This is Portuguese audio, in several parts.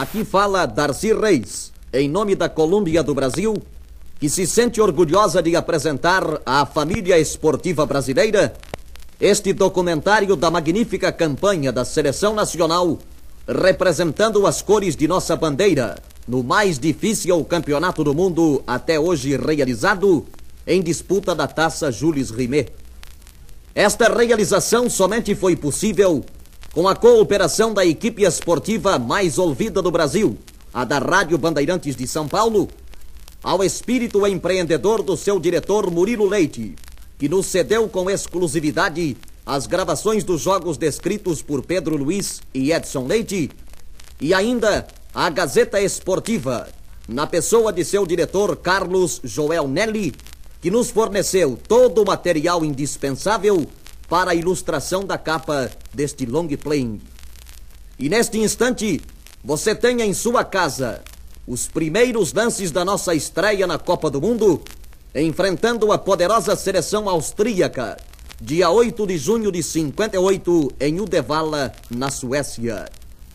Aqui fala Darcy Reis, em nome da Colômbia do Brasil, que se sente orgulhosa de apresentar à família esportiva brasileira este documentário da magnífica campanha da Seleção Nacional, representando as cores de nossa bandeira no mais difícil campeonato do mundo até hoje realizado, em disputa da taça Jules Rimet. Esta realização somente foi possível com a cooperação da equipe esportiva mais ouvida do Brasil, a da Rádio Bandeirantes de São Paulo, ao espírito empreendedor do seu diretor Murilo Leite, que nos cedeu com exclusividade as gravações dos jogos descritos por Pedro Luiz e Edson Leite, e ainda a Gazeta Esportiva, na pessoa de seu diretor Carlos Joel Nelly, que nos forneceu todo o material indispensável para a ilustração da capa deste long playing. E neste instante, você tem em sua casa os primeiros lances da nossa estreia na Copa do Mundo, enfrentando a poderosa seleção austríaca, dia 8 de junho de 58, em Uddevalla, na Suécia.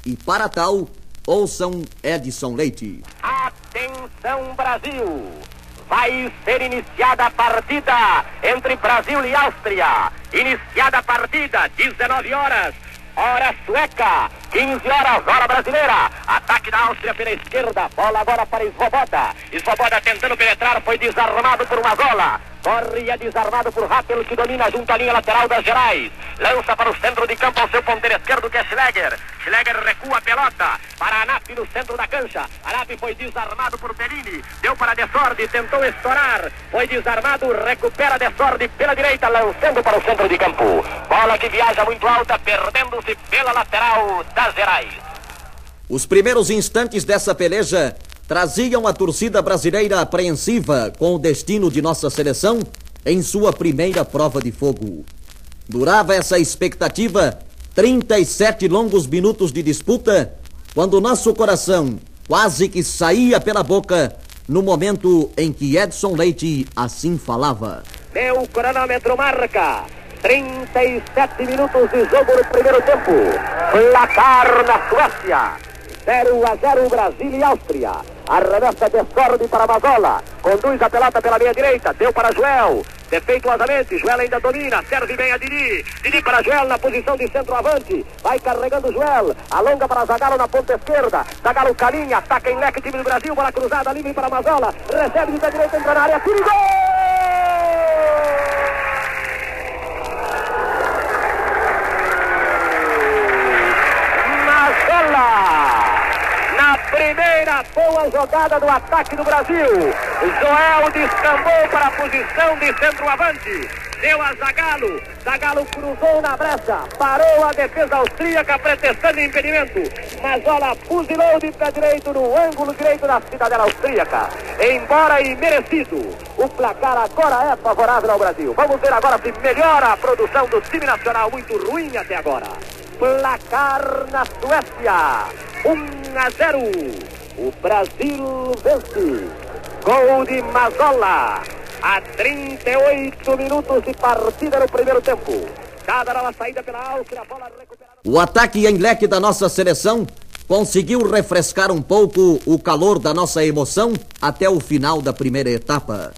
E para tal, ouçam Edson Leite. Atenção, Brasil! Vai ser iniciada a partida entre Brasil e Áustria. Iniciada a partida, 19 horas. Hora sueca, 15 horas, hora brasileira. Ataque da Áustria pela esquerda. Bola agora para Svoboda. Svoboda tentando penetrar, foi desarmado por Mazola. Corre e é desarmado por Rappel, que domina junto à linha lateral das Gerais. Lança para o centro de campo ao seu ponteiro esquerdo, que é Schlegger. Schlegger recua a pelota para Anap no centro da cancha. Anap foi desarmado por Perini. Deu para Desorde, tentou estourar. Foi desarmado, recupera Desorde pela direita, lançando para o centro de campo. Bola que viaja muito alta, perdendo-se pela lateral das Gerais. Os primeiros instantes dessa peleja traziam a torcida brasileira apreensiva com o destino de nossa seleção em sua primeira prova de fogo. Durava essa expectativa 37 longos minutos de disputa, quando nosso coração quase que saía pela boca no momento em que Edson Leite assim falava. Meu cronômetro marca 37 minutos de jogo no primeiro tempo. Placar na Suécia. 0 a 0 Brasil e Áustria. Arremessa Desorde para Mazola. Conduz a pelota pela meia direita. Deu para Joel. Defeituosamente, Joel ainda domina, serve bem a Didi. Didi para Joel na posição de centroavante. Vai carregando Joel. Alonga para Zagalo na ponta esquerda. Zagalo caminha, ataca em leque, time do Brasil. Bola cruzada, livre para Mazola. Recebe de direita, entra na área. Tiro gol! Primeira boa jogada do ataque do Brasil. Joel descambou para a posição de centroavante. Deu a Zagalo. Zagalo cruzou na brecha. Parou a defesa austríaca, pretextando impedimento. Mazola fuzilou de pé direito no ângulo direito da cidadela austríaca. Embora imerecido, o placar agora é favorável ao Brasil. Vamos ver agora se melhora a produção do time nacional, muito ruim até agora. Placar na Suécia. 1 a 0. O Brasil vence. Gol de Mazola. A 38 minutos de partida no primeiro tempo. Cada nova saída pela Áustria, bola recuperada. O ataque em leque da nossa seleção conseguiu refrescar um pouco o calor da nossa emoção até o final da primeira etapa.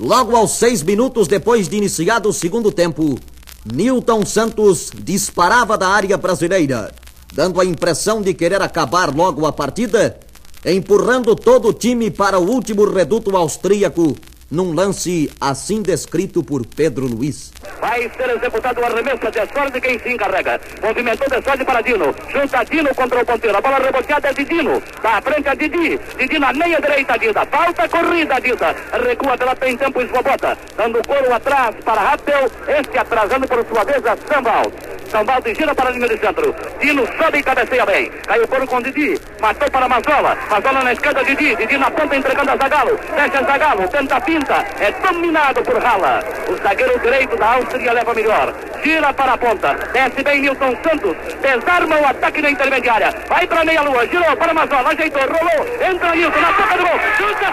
Logo aos seis minutos depois de iniciado o segundo tempo, Newton Santos disparava da área brasileira, dando a impressão de querer acabar logo a partida, empurrando todo o time para o último reduto austríaco num lance assim descrito por Pedro Luiz. Vai ser executado o arremesso de sorte quem se encarrega. Movimentou de sorte para Dino. Junta Dino contra o ponteiro. A bola reboteada é de Dino. Tá da frente a Didi. Didi na meia direita, Dida. Falta corrida, Dida. Recua pela tem tempo e esbobota. Dando couro atrás para Rappel. Este atrasando por sua vez a Sambal. Sambal gira para a linha de centro. Dino sobe e cabeceia bem. Caiu couro com Didi. Matou para Mazola. Mazola na esquerda, Didi. Didi na ponta entregando a Zagalo. Fecha Zagalo. Tenta Pino. 30, é dominado por Rala. O zagueiro direito da Áustria leva melhor. Gira para a ponta. Desce bem Nilson Santos. Desarma o ataque na intermediária. Vai para a meia-lua. Girou para a Mazola. Ajeitou. Rolou. Entra Nilson na boca do gol. Chuta.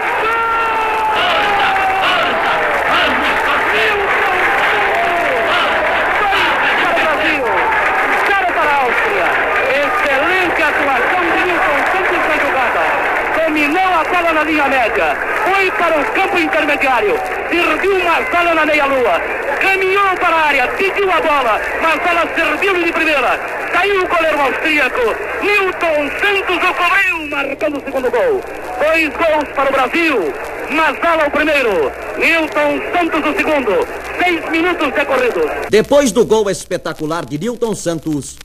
jogada, dominou a bola na linha média foi para o campo intermediário, serviu uma sala na meia-lua, caminhou para a área, pediu a bola, mas ela serviu de primeira. Saiu o goleiro austríaco, Newton Santos o cobriu, marcando o segundo gol. Dois gols para o Brasil, Mazala o primeiro, Newton Santos o segundo. Seis minutos decorridos. Depois do gol espetacular de Newton Santos,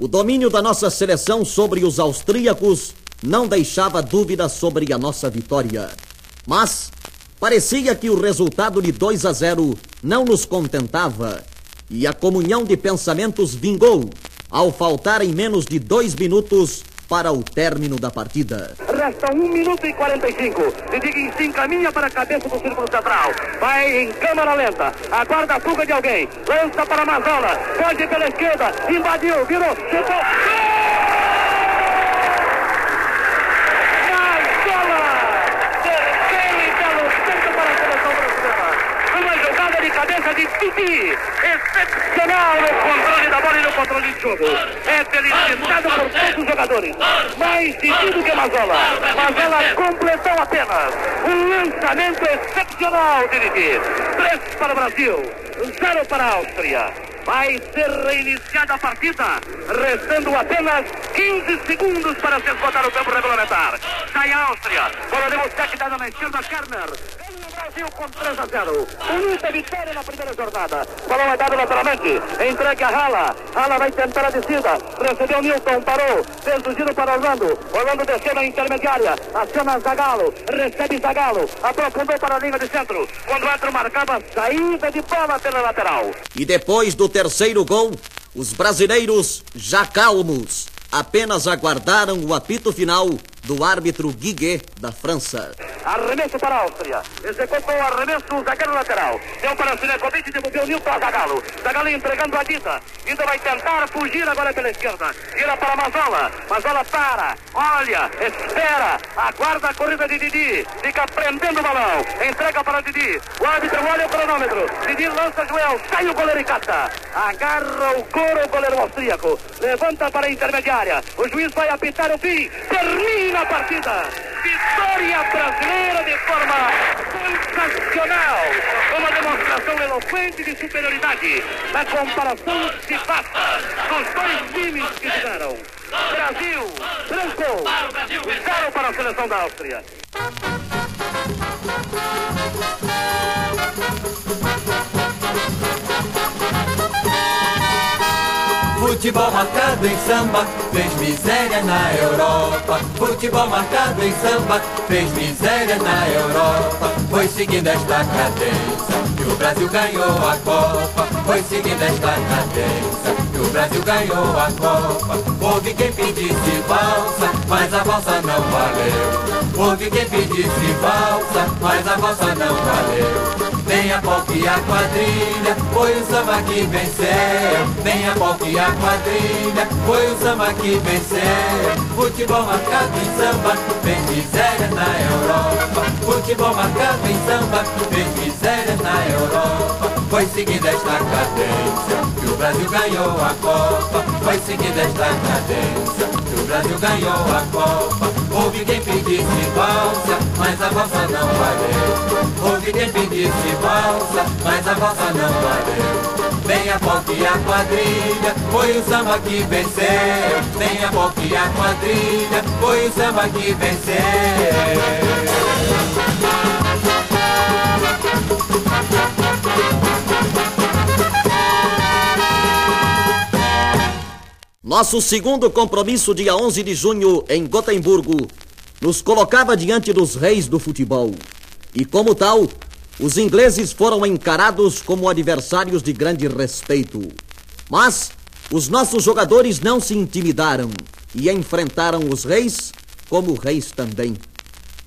o domínio da nossa seleção sobre os austríacos não deixava dúvida sobre a nossa vitória. Mas parecia que o resultado de 2 a 0 não nos contentava e a comunhão de pensamentos vingou ao faltar em menos de dois minutos para o término da partida. Resta um minuto e 45. Didiguin se encaminha para a cabeça do círculo central. Vai em câmara lenta. Aguarda a fuga de alguém. Lança para Mazola. Pode pela esquerda. Invadiu. Virou. Chutou. Mazola! Terceiro e belo centro para a seleção brasileira. Uma jogada de Titi. Excepcional no controle da bola e no controle de jogo. É felicitado por todos os jogadores. Mais Titi do que Mazola. Mazola completou apenas. Um lançamento excepcional de Titi. Três para o Brasil. Zero para a Áustria. Vai ser reiniciada a partida, restando apenas 15 segundos para se esgotar o tempo regulamentar. Sai a Áustria, bola de Mostek dada na esquerda, Kerner. Brasil com 3 a 0. Bonita vitória na primeira jornada. Bola é dada lateralmente, entregue a Hala. Hala vai tentar a descida, recebeu Newton, parou, fez o giro para Orlando. Orlando desceu na intermediária, aciona Zagalo, recebe Zagalo, aprofundou para a linha de centro. Quando entra marcava saída de bola pela lateral. E depois do terceiro gol, os brasileiros, já calmos, apenas aguardaram o apito final do árbitro Guiguet da França. Arremesso para a Áustria. Executou o arremesso o zagueiro lateral. Deu para Sinekovic e devolveu o Nilton a Zagalo. Zagalo entregando a Dita. Dita vai tentar fugir agora pela esquerda. Gira para Mazola. Mazola para. Olha, espera. Aguarda a corrida de Didi. Fica prendendo o balão. Entrega para Didi. O árbitro olha o cronômetro. Didi lança Joel. Sai o goleiro e cata. Agarra o couro o goleiro austríaco. Levanta para a intermediária. O juiz vai apitar o fim. Termina a partida. Vitória brasileira de forma sensacional. Uma demonstração eloquente de superioridade na comparação que faça dos dois times que jogaram. Brasil, branco, zero para a seleção da Áustria. Futebol marcado em samba fez miséria na Europa. Futebol marcado em samba fez miséria na Europa. Foi seguindo esta cadência que o Brasil ganhou a Copa. Foi seguindo esta cadência que o Brasil ganhou a Copa. Houve quem pedisse valsa, mas a valsa não valeu. Houve quem pedisse valsa, mas a valsa não valeu. Vem a quadrilha, foi o samba que venceu. Vem a quadrilha, foi o samba que venceu. Futebol marcado em samba, fez miséria na Europa. Futebol marcado em samba, fez miséria na Europa. Foi seguindo esta cadência que o Brasil ganhou a Copa. Foi seguindo esta cadência que o Brasil ganhou a Copa. Houve quem pedisse valsa, mas a valsa não valeu. Houve quem pedisse valsa, mas a valsa não valeu. Vem a pop e a quadrilha, foi o samba que venceu. Vem a pop e a quadrilha, foi o samba que venceu. Nosso segundo compromisso, dia 11 de junho, em Gotemburgo, nos colocava diante dos reis do futebol. E como tal, os ingleses foram encarados como adversários de grande respeito. Mas os nossos jogadores não se intimidaram e enfrentaram os reis como reis também.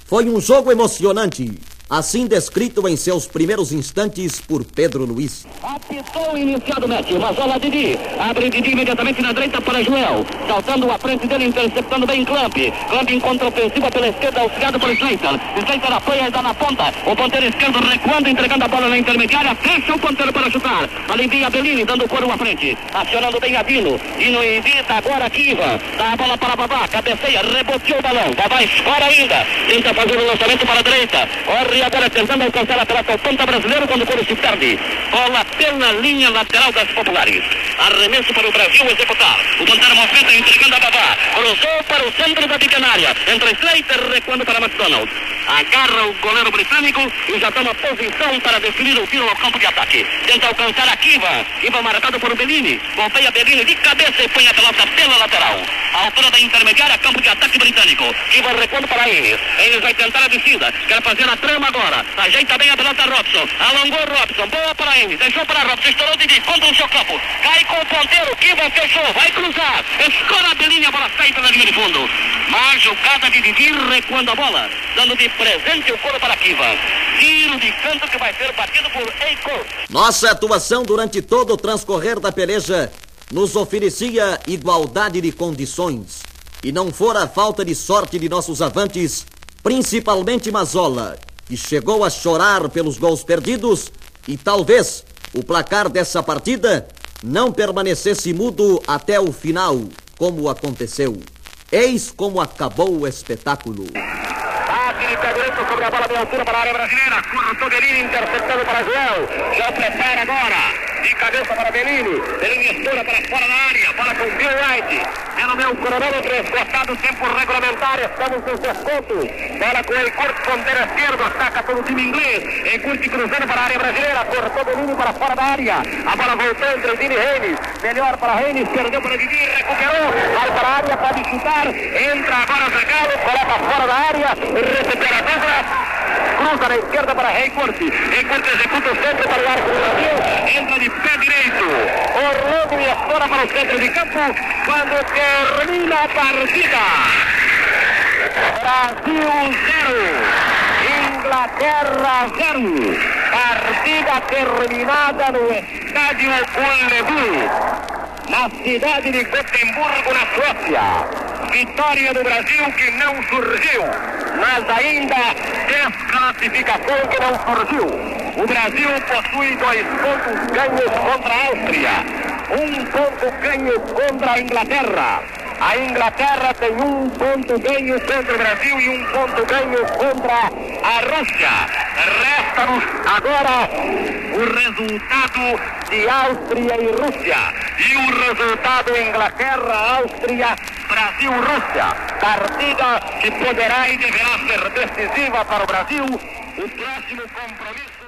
Foi um jogo emocionante assim descrito em seus primeiros instantes por Pedro Luiz. Apitou iniciado o match, Mazola Didi. Abre Didi imediatamente na direita para Joel. Saltando à frente dele, interceptando bem Clamp. Clamp em contra-ofensiva pela esquerda, auxiliado por Slater. Slater apoia e dá na ponta. O ponteiro esquerdo recuando, entregando a bola na intermediária. Fecha o ponteiro para chutar. Alivia Bellini, dando coro à frente. Acionando bem a Dino. Dino invita agora Kiva. Dá a bola para Babá. Cabeceia, reboteou o balão. Babá escora ainda. Tenta fazer o lançamento para a direita. Corre agora tentando alcançar a pelota. O ponta brasileiro quando o se perde. Bola pela linha lateral das populares. Arremesso para o Brasil executar. O ponteiro movimenta entregando a Babá. Cruzou para o centro da pequena área. Entra Slater recuando para McDonald. Agarra o goleiro britânico e já toma posição para definir o tiro no campo de ataque. Tenta alcançar a Kiva. Kiva marcado por Bellini. Golpeia Bellini de cabeça e põe a pelota pela lateral. A altura da intermediária, campo de ataque britânico. Kiva recuando para Enes. Enes vai tentar a descida. Quer fazer a trama agora. Ajeita bem a pelota Robson. Alongou Robson. Boa para Enes. Deixou para Robson. Estourou Didi. Contra o seu campo. Cai com o ponteiro. Kiva fechou. Vai cruzar. Escora Bellini. A bola sai pela linha de fundo. Mas jogada de Didi recuando a bola. Dando de presente o coro para Kiva. Tiro de canto que vai ser batido por Eiko. Nossa atuação durante todo o transcorrer da peleja nos oferecia igualdade de condições. E não fora a falta de sorte de nossos avantes, principalmente Mazola, que chegou a chorar pelos gols perdidos e talvez o placar dessa partida não permanecesse mudo até o final, como aconteceu. Eis como acabou o espetáculo. Pé direito sobre a bola de altura para a área brasileira. Cortou Bellini, interceptado para Joel. Já prepara agora. De cabeça para Bellini. Bellini estoura para fora da área. Bola com Bill White. Pelo meu cronômetro, esgotado tempo regulamentar. Estamos nos descontos. Bola com ele, corte ponteiro esquerdo. Ataca todo o time inglês. Encurte cruzando para a área brasileira. Cortou Bellini para fora da área. A bola voltou entre Dini Reines. Melhor para Reines. Perdeu para Didi. Recuperou. Vai para área. Pode chutar. Entra agora Zagallo. Coloca fora da área. Recupera a dupla. Cruza na esquerda para Reikort. Reikort executa o centro para o arco Brasil. Entra de pé direito. Orlando e estoura para o centro de campo. Quando termina a partida. Brasil 0. Inglaterra 0. Partida terminada no estádio Ullevi. Na cidade de Gotemburgo, na Suécia. Vitória do Brasil que não surgiu, mas ainda desclassificação que não surgiu. O Brasil possui dois pontos ganhos contra a Áustria, um ponto ganho contra a Inglaterra. A Inglaterra tem um ponto ganho contra o Brasil e um ponto ganho contra a Rússia. Resta-nos agora o resultado de Áustria e Rússia. E o resultado Inglaterra-Áustria Brasil-Rússia. Partida que poderá e deverá ser decisiva para o Brasil. O próximo compromisso.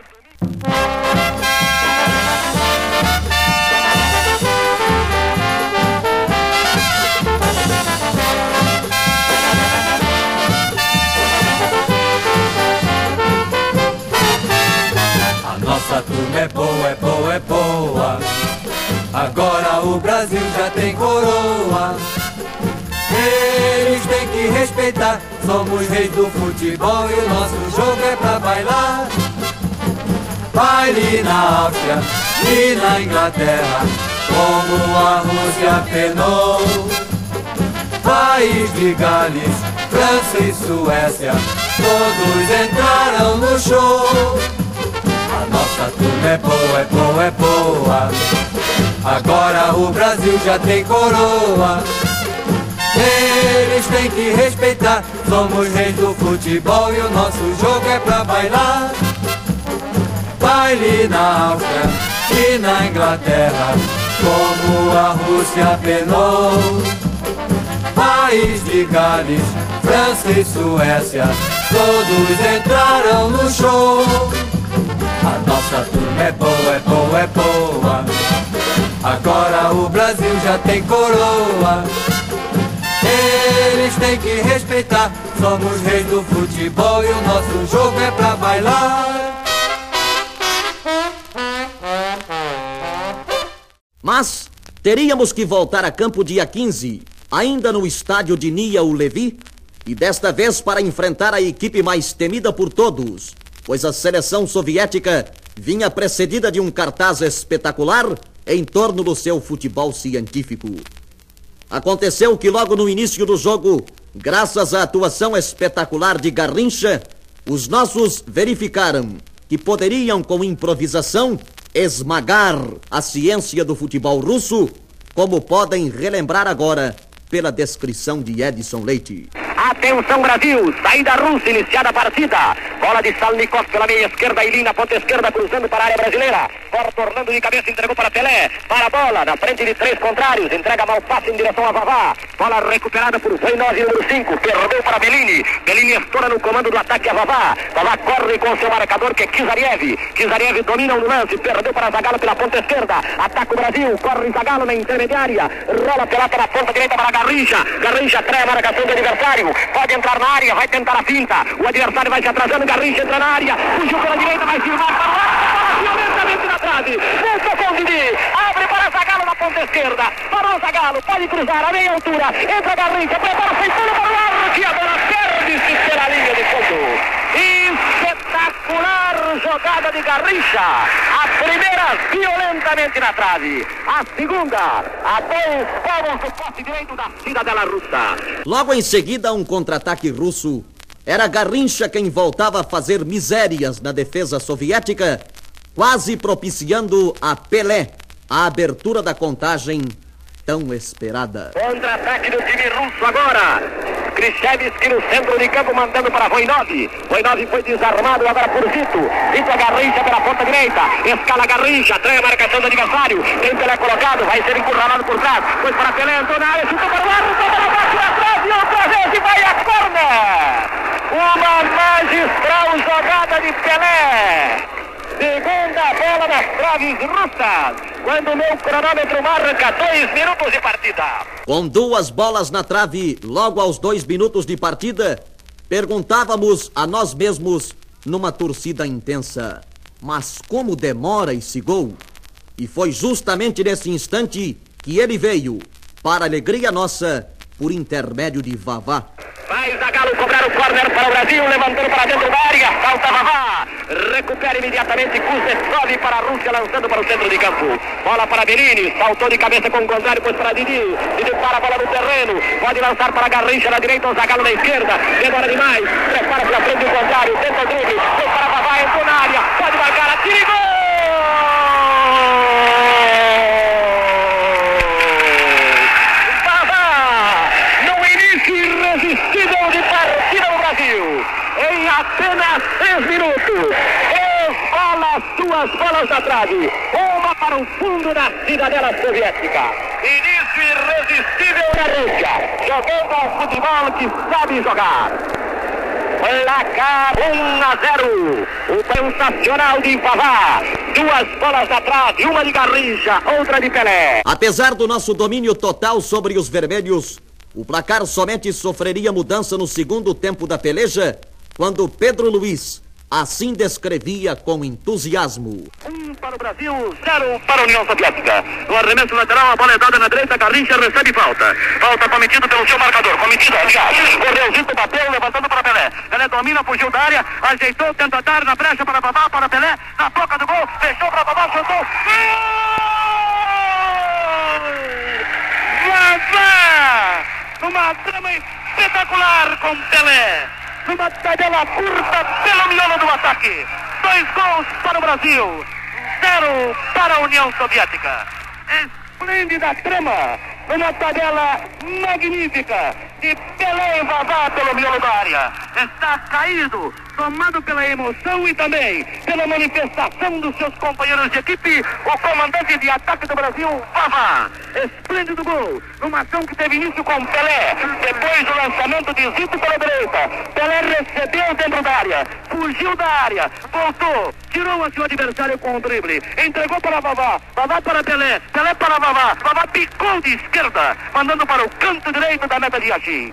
Nossa turma é boa, é boa, é boa. Agora o Brasil já tem coroa. Eles têm que respeitar. Somos reis do futebol e o nosso jogo é pra bailar. Baile na Áustria e na Inglaterra, como a Rússia penou. País de Gales, França e Suécia, todos entraram no show. Nossa turma é boa, é boa, é boa. Agora o Brasil já tem coroa. Eles têm que respeitar. Somos reis do futebol e o nosso jogo é pra bailar. Baile na Áustria e na Inglaterra, como a Rússia penou. País de Gales, França e Suécia, todos entraram no show. A nossa turma é boa, é boa, é boa. Agora o Brasil já tem coroa. Eles têm que respeitar. Somos reis do futebol e o nosso jogo é pra bailar. Mas teríamos que voltar a campo dia 15, ainda no estádio de Nia o Levi, e desta vez para enfrentar a equipe mais temida por todos, pois a seleção soviética vinha precedida de um cartaz espetacular em torno do seu futebol científico. Aconteceu que logo no início do jogo, graças à atuação espetacular de Garrincha, os nossos verificaram que poderiam, com improvisação, esmagar a ciência do futebol russo, como podem relembrar agora pela descrição de Edson Leite. Atenção Brasil, saída russa, iniciada a partida. Bola de Salnikov pela meia esquerda, e na ponta esquerda, cruzando para a área brasileira. Cor tornando de cabeça, entregou para Pelé. Para a bola, na frente de três contrários. Entrega mal fácil em direção a Vavá. Bola recuperada por Zainov, número 5. Perdeu para Bellini. Bellini estoura no comando do ataque a Vavá. Vavá corre com seu marcador que é Kizariev. Kizariev domina o lance. Perdeu para Zagalo pela ponta esquerda. Ataca o Brasil. Corre Zagalo na intermediária. Rola pela para a ponta direita para Garrincha. Garrincha trai a marcação do adversário. Pode entrar na área. Vai tentar a finta. O adversário vai se atrasando. Garrincha entra na área. Fugiu pela direita. Vai firmar para o violentamente na trave. Volta com o Didi. Abre para Zagalo na ponta esquerda. Parou Zagalo. Pode cruzar a meia altura. Entra Garrincha. Prepara-se. Pula para o arco. Que a bola perde-se pela linha de fundo. Espetacular jogada de Garrincha. A primeira violentamente na trave. A segunda a dois palmos do poste direito da cidadela russa. Logo em seguida, um contra-ataque russo. Era Garrincha quem voltava a fazer misérias na defesa soviética, quase propiciando a Pelé a abertura da contagem tão esperada. Contra-ataque do time russo agora. Khrushchevski no centro de campo mandando para Voinov. Voinov foi desarmado agora por Zito. Zito a Garrincha pela ponta direita. Escala Garrincha, trai a marcação do adversário. Tem Pelé colocado, vai ser encurralado por trás. Foi para Pelé, entrou na área, chutou para o ar, para da trave outra vez e vai a corner. Uma magistral jogada de Pelé. Segunda bola das traves russas. Quando meu cronômetro marca dois minutos de partida. Com duas bolas na trave, logo aos dois minutos de partida, perguntávamos a nós mesmos, numa torcida intensa: mas como demora esse gol? E foi justamente nesse instante que ele veio, para alegria nossa, por intermédio de Vavá. Vai Zagalo cobrar o corner para o Brasil, levantando para dentro da área, falta Vavá. Recupera imediatamente Kuznetsov para a Rússia, lançando para o centro de campo. Bola para Bellini, saltou de cabeça com o contrário, pois para Didi. Didi para a bola no terreno, pode lançar para Garrincha na direita, o Zagalo na esquerda. Demora demais, prepara pela frente do contrário, tenta o drible, para Vavá, entrou na área, pode marcar, atira e gol! Vavá, no início irresistível de partida do Brasil, em apenas três minutos, esbola duas bolas na trave, uma para o fundo da cidadela soviética. Início irresistível da Rússia, jogando ao futebol que sabe jogar. Placar 1 a 0. O sensacional de Vavá. Duas bolas trave, uma de Garrincha, outra de Pelé. Apesar do nosso domínio total sobre os vermelhos, o placar somente sofreria mudança no segundo tempo da peleja, quando Pedro Luiz assim descrevia com entusiasmo. Um para o Brasil, zero para a União Soviética. No arremesso lateral, a bola é dada na direita, Garrincha recebe falta. Falta cometido pelo seu marcador. Cometido, aliás. Correu Zito, bateu, levantando para Pelé. Pelé domina, fugiu da área, ajeitou, tenta dar na brecha para Babá, para Pelé. Na boca do gol, fechou para Babá, chutou. Babá! Uma trama espetacular com Pelé numa tabela curta pelo miolo do ataque. Dois gols para o Brasil, zero para a União Soviética. Esplêndida trama, uma tabela magnífica de Pelé Vavá pelo miolo da área. Está caído, tomado pela emoção e também pela manifestação dos seus companheiros de equipe, o comandante de ataque do Brasil, Vavá. Esplêndido gol, numa ação que teve início com Pelé, depois do lançamento de Zito pela direita. Pelé recebeu dentro da área, fugiu da área, voltou, tirou a seu adversário com o drible, entregou para Vavá, Vavá para Pelé, Pelé para Vavá, Vavá picou de esquerda, mandando para o canto direito da meta de Agim.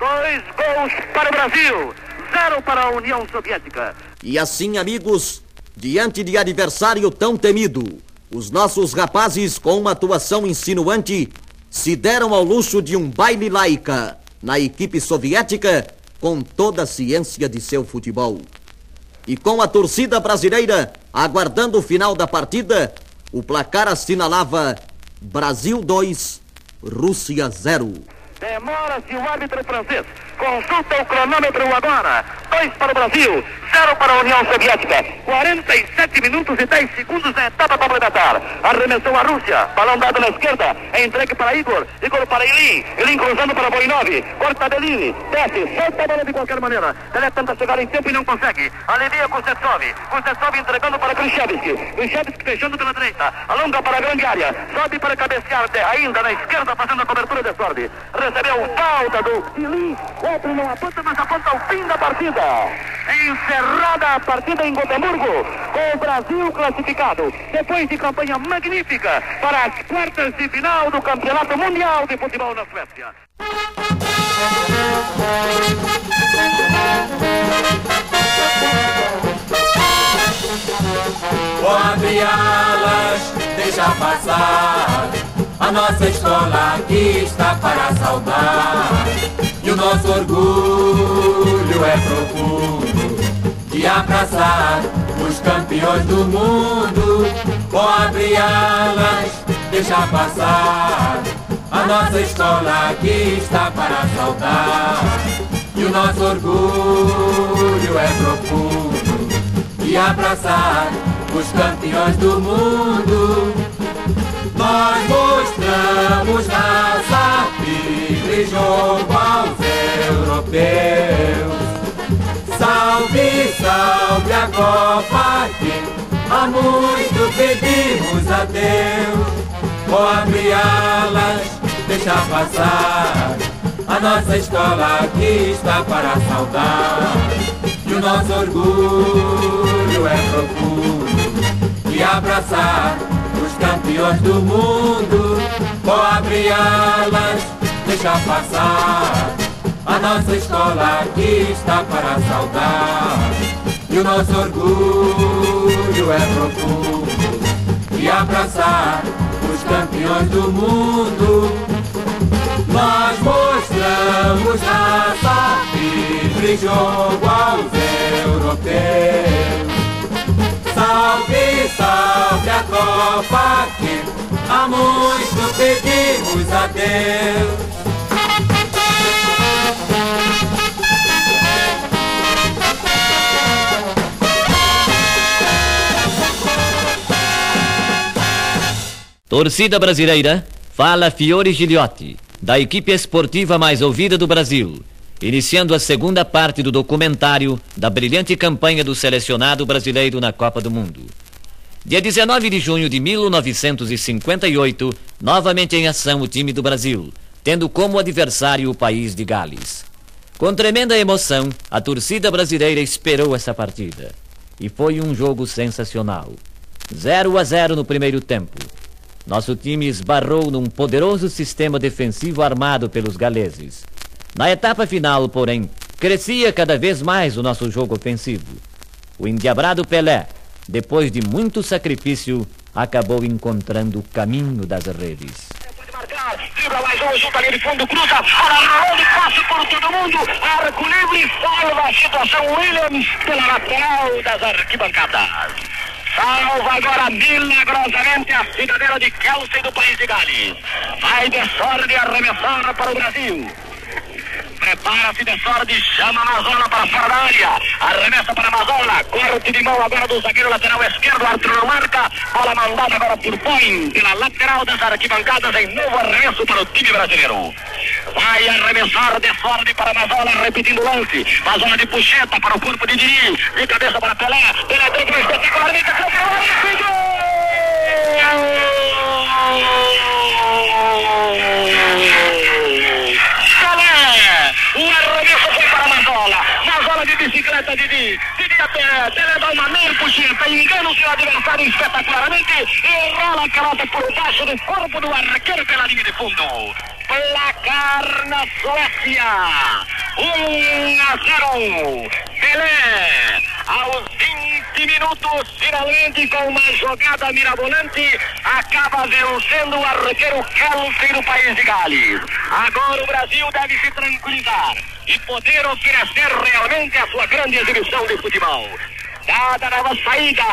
Dois gols para o Brasil, zero para a União Soviética. E assim, amigos, diante de adversário tão temido, os nossos rapazes, com uma atuação insinuante, se deram ao luxo de um baile laica na equipe soviética com toda a ciência de seu futebol. E com a torcida brasileira aguardando o final da partida, o placar assinalava Brasil 2, Rússia 0. Demora-se o árbitro francês. Consulta o cronômetro agora. Dois para o Brasil, para a União Soviética. 47 minutos e 10 segundos da etapa complementar. Arremessou a Rússia. Balão dado na esquerda. É entregue para Igor. Igor para Ilin. Ilin cruzando para Boinov. Corta Belini. Desce. Solta a bola de qualquer maneira. Ele tenta chegar em tempo e não consegue. Alivia Kuznetsov. Kuznetsov entregando para Khrushchevsky. Khrushchevsky fechando pela direita. Alonga para a grande área. Sobe para cabecear ainda na esquerda fazendo a cobertura de sorte. Recebeu falta do Ilin. Outro não aponta, mas aponta o fim da partida. Encerrada a partida em Gotemburgo, com o Brasil classificado, depois de campanha magnífica para as quartas de final do Campeonato Mundial de Futebol na Suécia. Vou abrir alas, deixa passar. A nossa escola aqui está para saudar. E o nosso orgulho é profundo de abraçar os campeões do mundo. Vou abrir alas, deixa passar. A nossa escola aqui está para saudar. E o nosso orgulho é profundo de abraçar os campeões do mundo. Nós mostramos raça, livre jogo aos europeus. Salve, salve a Copa que há muito pedimos a Deus. Vou abrir alas, deixa passar. A nossa escola aqui está para saudar. E o nosso orgulho é profundo de abraçar os campeões do mundo. Vou abrir alas, deixa passar. A nossa escola aqui está para saudar. E o nosso orgulho é profundo de abraçar os campeões do mundo. Nós mostramos raça, livre jogo aos europeus. Salve, salve a Copa que há muito pedimos a Deus. Torcida brasileira, fala Fiore Giliotti, da equipe esportiva mais ouvida do Brasil, iniciando a segunda parte do documentário da brilhante campanha do selecionado brasileiro na Copa do Mundo. Dia 19 de junho de 1958, novamente em ação o time do Brasil, tendo como adversário o país de Gales. Com tremenda emoção, a torcida brasileira esperou essa partida. E foi um jogo sensacional. 0 a 0 no primeiro tempo. Nosso time esbarrou num poderoso sistema defensivo armado pelos galeses. Na etapa final, porém, crescia cada vez mais o nosso jogo ofensivo. O endiabrado Pelé, depois de muito sacrifício, acabou encontrando o caminho das redes. Dribla mais um, junta a linha de fundo, cruza, por todo mundo, arco livre, salva a situação Williams pela lateral das arquibancadas. Salva agora milagrosamente a cidadela de Kelsey do país de Gales. Vai de sorte arremessar para o Brasil. Prepara-se de sorte, chama a Mazola para fora da área. Arremessa para a Mazola. Corte de mão agora do zagueiro lateral esquerdo. Arthur não marca. Bola mandada agora por Põe pela lateral das arquibancadas em novo arremesso para o time brasileiro. Vai arremessar de sorte para Mazola, repetindo o lance. Mazola de puxeta para o corpo de Diri. De cabeça para Pelé. Pelé dentro espetacularmente. O arremesso foi para Mazola. Mazola de bicicleta, Didi. Didi a pé. Pelé dá uma meia puxeta. Engana o seu adversário espetacularmente. E rola a calota por baixo do corpo do arqueiro pela linha de fundo. Placar na Suécia. 1 a 0. Pelé. Aos 20 minutos, finalmente, com uma jogada mirabolante, acaba vencendo o arqueiro Kelsey do país de Gales. Agora o Brasil deve se tranquilizar e poder oferecer realmente a sua grande exibição de futebol. Dada nova saída.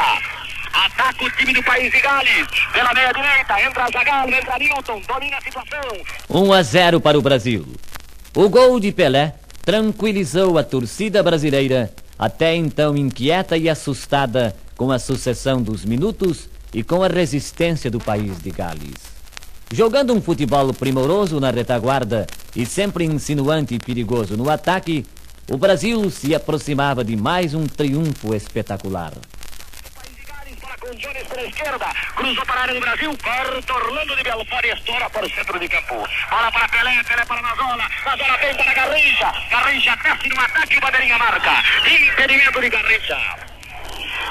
Ataca o time do País de Gales. Pela meia direita. Entra Zagallo, entra Newton. Domina a situação. 1 a 0 para o Brasil. O gol de Pelé tranquilizou a torcida brasileira, até então inquieta e assustada com a sucessão dos minutos e com a resistência do país de Gales. Jogando um futebol primoroso na retaguarda e sempre insinuante e perigoso no ataque, o Brasil se aproximava de mais um triunfo espetacular. Com Jones pela esquerda, cruzou para a área do Brasil, corta Orlando de Belfort e estoura para o centro de campo. Bola para Pelé, Pelé para Nazola, Nazola vem para Garrincha, Garrincha desce no ataque, o bandeirinha marca, impedimento de Garrincha.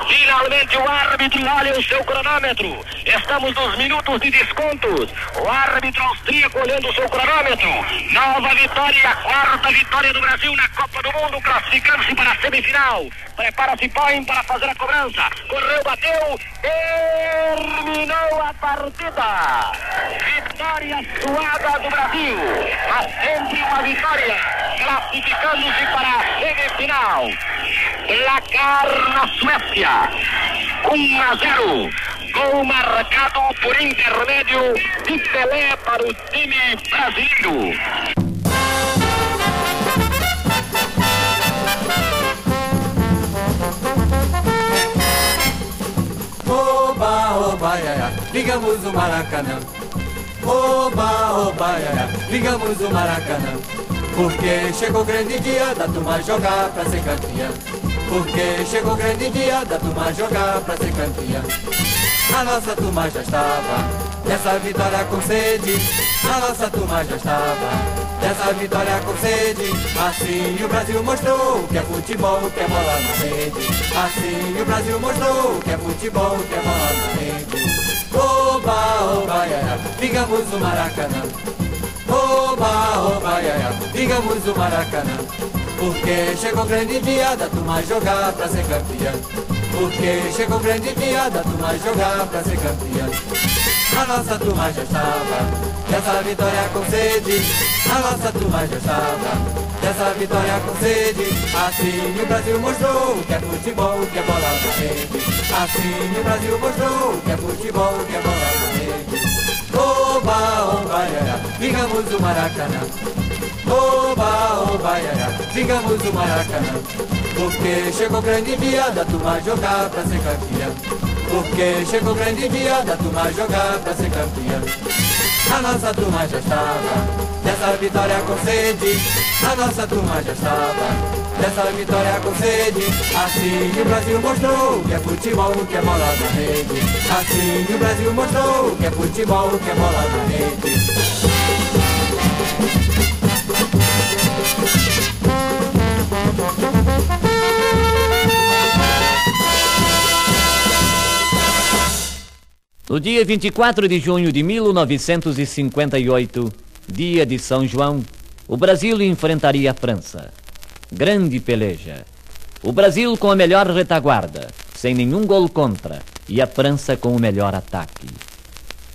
Finalmente o árbitro olha o seu cronômetro. Estamos nos minutos de descontos. O árbitro austríaco olhando o seu cronômetro. Nova vitória, a quarta vitória do Brasil na Copa do Mundo, classificando-se para a semifinal. Prepara-se Põe para fazer a cobrança. Correu, bateu, terminou a partida. Vitória suada do Brasil. Mas sempre uma vitória, classificando-se para a semifinal. Placar na Suécia. 1 a 0. Gol marcado por intermédio de Pelé para o time brasileiro. Oba, oba, ia, ia, ligamos o Maracanã. Oba, oba, ia, ia, ligamos o Maracanã. Porque chegou o grande dia da turma jogar pra ser campeã. Porque chegou o grande dia da turma jogar pra ser campeã. A nossa turma já estava dessa vitória com sede. A nossa turma já estava dessa vitória com sede. Assim o Brasil mostrou que é futebol, que é bola na rede. Assim o Brasil mostrou que é futebol, que é bola na rede. Oba, oba, ia, ia, ligamos o Maracanã. Oba, oba, ia, ia, ligamos o Maracanã. Porque chegou grande dia da turma jogar pra ser campeã. Porque chegou grande dia da turma jogar pra ser campeã. A nossa turma já estava dessa vitória com sede. A nossa turma já estava dessa vitória com sede. Assim o Brasil mostrou que é futebol, que é bola na rede. Assim o Brasil mostrou que é futebol, que é bola na rede. Oba, oba, ia, ia, ligamos o Maracanã. Oba, oba, ia, ia, ligamos o Maracanã. Porque chegou grande dia da turma jogar pra ser campeã. Porque chegou o grande dia da turma jogar pra ser campeã. A nossa turma já estava dessa vitória com sede. A nossa turma já estava dessa vitória com sede. Assim o Brasil mostrou que é futebol, que é bola na rede. Assim o Brasil mostrou que é futebol, que é bola na rede. No dia 24 de junho de 1958, dia de São João, o Brasil enfrentaria a França. Grande peleja. O Brasil com a melhor retaguarda, sem nenhum gol contra, e a França com o melhor ataque.